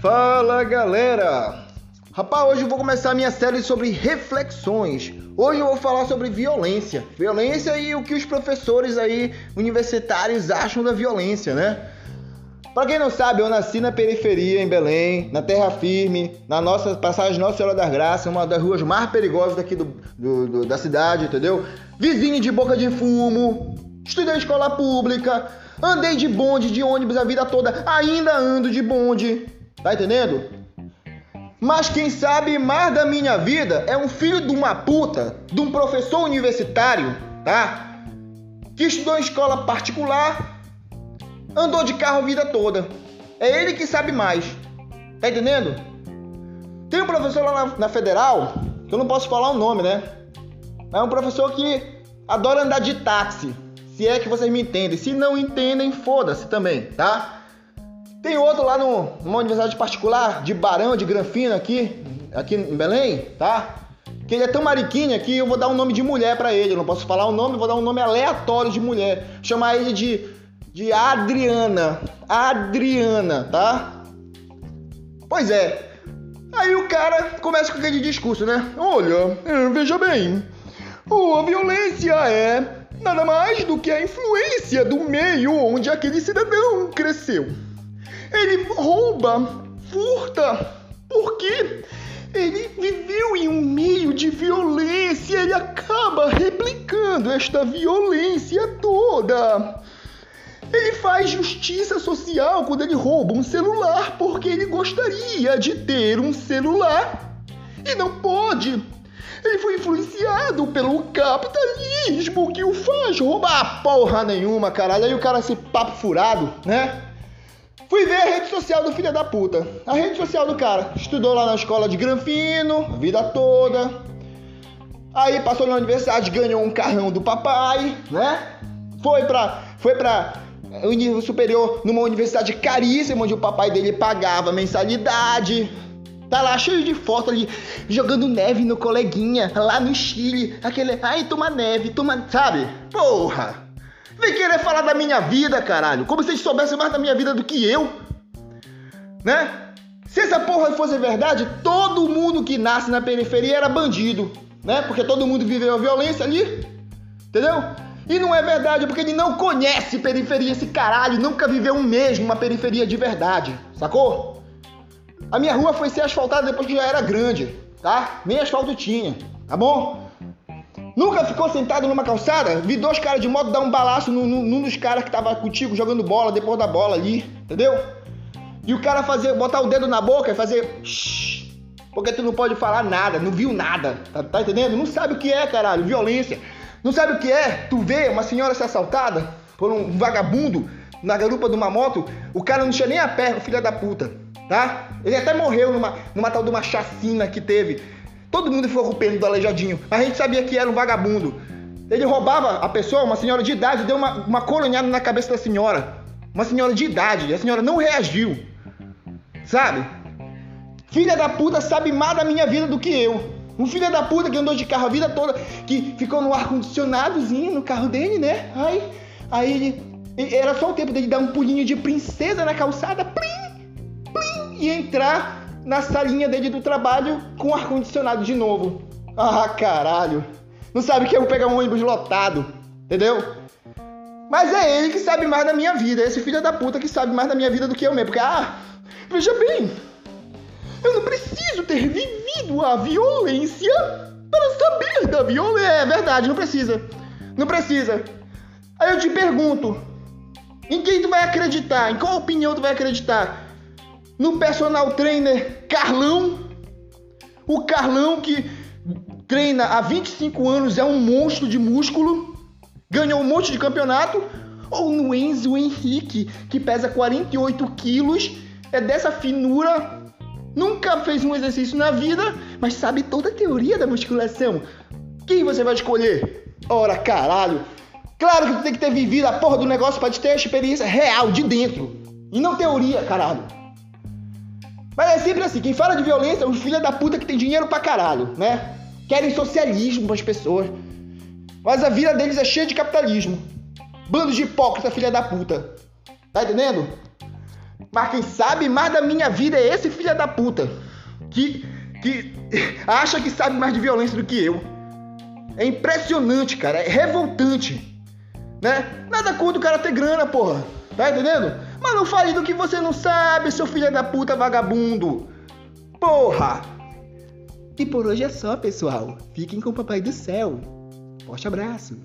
Fala galera! Rapaz, hoje eu vou começar a minha série sobre reflexões. Hoje eu vou falar sobre violência. Violência e o que os professores aí universitários acham da violência, né? Para quem não sabe, eu nasci na periferia, em Belém, na terra firme, na nossa passagem Nossa Senhora das Graças, uma das ruas mais perigosas daqui do, do, do, da cidade, entendeu? Vizinho de boca de fumo, estudei escola pública, andei de bonde, de ônibus a vida toda, ainda ando de bonde, tá entendendo? Mas quem sabe mais da minha vida é um filho de uma puta, de um professor universitário, tá? Que estudou em escola particular andou de carro a vida toda. É ele que sabe mais. Tá entendendo? Tem um professor lá na, na Federal, que eu não posso falar o nome, né? É um professor que adora andar de táxi. Se é que vocês me entendem. Se não entendem, foda-se também, tá? Tem outro lá no, numa universidade particular, de Barão, de Granfino, aqui, aqui em Belém, tá? Que ele é tão mariquinha que eu vou dar um nome de mulher para ele. Eu não posso falar o nome, vou dar um nome aleatório de mulher. Chamar ele de de Adriana. Adriana, tá? Pois é. Aí o cara começa com aquele discurso, né? Olha, é, veja bem. A violência é nada mais do que a influência do meio onde aquele cidadão cresceu. Ele rouba, furta, porque ele viveu em um meio de violência, ele acaba replicando esta violência toda. Ele faz justiça social quando ele rouba um celular porque ele gostaria de ter um celular e não pode. Ele foi influenciado pelo capitalismo que o faz roubar porra nenhuma, caralho. Aí o cara esse papo furado, né? Fui ver a rede social do filho da puta. A rede social do cara. Estudou lá na escola de Granfino, vida toda. Aí passou na universidade, ganhou um carrão do papai, né? Foi pra, foi pra o nível superior numa universidade caríssima, onde o papai dele pagava mensalidade. Tá lá cheio de foto ali, jogando neve no coleguinha, lá no Chile. Aquele, ai, toma neve, toma. Sabe? Porra! Vem querer falar da minha vida, caralho. Como se eles soubessem mais da minha vida do que eu. Né? Se essa porra fosse verdade, todo mundo que nasce na periferia era bandido. Né? Porque todo mundo viveu a violência ali. Entendeu? E não é verdade, porque ele não conhece periferia, esse caralho, nunca viveu um mês numa periferia de verdade, sacou? A minha rua foi ser asfaltada depois que já era grande, tá? Nem asfalto tinha, tá bom? Nunca ficou sentado numa calçada? Vi dois caras de moto dar um balaço num, num dos caras que tava contigo jogando bola depois da bola ali, entendeu? E o cara fazer, botar o dedo na boca e fazer. Porque tu não pode falar nada, não viu nada, tá, tá entendendo? Não sabe o que é, caralho, violência. Não sabe o que é? Tu vê uma senhora ser assaltada por um vagabundo na garupa de uma moto, o cara não tinha nem a perna, filha da puta, tá? Ele até morreu numa, numa tal de uma chacina que teve. Todo mundo com pena do aleijadinho, a gente sabia que era um vagabundo. Ele roubava a pessoa, uma senhora de idade, deu uma, uma coronhada na cabeça da senhora. Uma senhora de idade, e a senhora não reagiu. Sabe? Filha da puta sabe mais da minha vida do que eu. Um filho da puta que andou de carro a vida toda, que ficou no ar-condicionadozinho no carro dele, né? Aí, aí ele, era só o tempo dele dar um pulinho de princesa na calçada, plim, plim, e entrar na salinha dele do trabalho com ar-condicionado de novo. Ah, caralho. Não sabe que eu vou pegar um ônibus lotado, entendeu? Mas é ele que sabe mais da minha vida, esse filho da puta que sabe mais da minha vida do que eu mesmo. Porque, ah, veja bem, eu não preciso ter vivido a violência para saber da violência. É verdade, não precisa. Não precisa. Aí eu te pergunto: em quem tu vai acreditar? Em qual opinião tu vai acreditar? No personal trainer Carlão? O Carlão que treina há 25 anos, é um monstro de músculo, ganhou um monte de campeonato? Ou no Enzo Henrique, que pesa 48 quilos, é dessa finura nunca fez um exercício na vida, mas sabe toda a teoria da musculação. Quem você vai escolher? Ora, caralho! Claro que tu tem que ter vivido a porra do negócio para ter a experiência real de dentro. E não teoria, caralho. Mas é sempre assim, quem fala de violência é os filhos da puta que tem dinheiro pra caralho, né? Querem socialismo pras pessoas. Mas a vida deles é cheia de capitalismo. Bandos de hipócrita, filha da puta. Tá entendendo? Mas quem sabe mais da minha vida é esse filho da puta. Que, que acha que sabe mais de violência do que eu. É impressionante, cara. É revoltante. Né? Nada contra o cara ter grana, porra. Tá entendendo? Mas não fale do que você não sabe, seu filho da puta vagabundo. Porra! E por hoje é só, pessoal. Fiquem com o Papai do Céu. Forte abraço.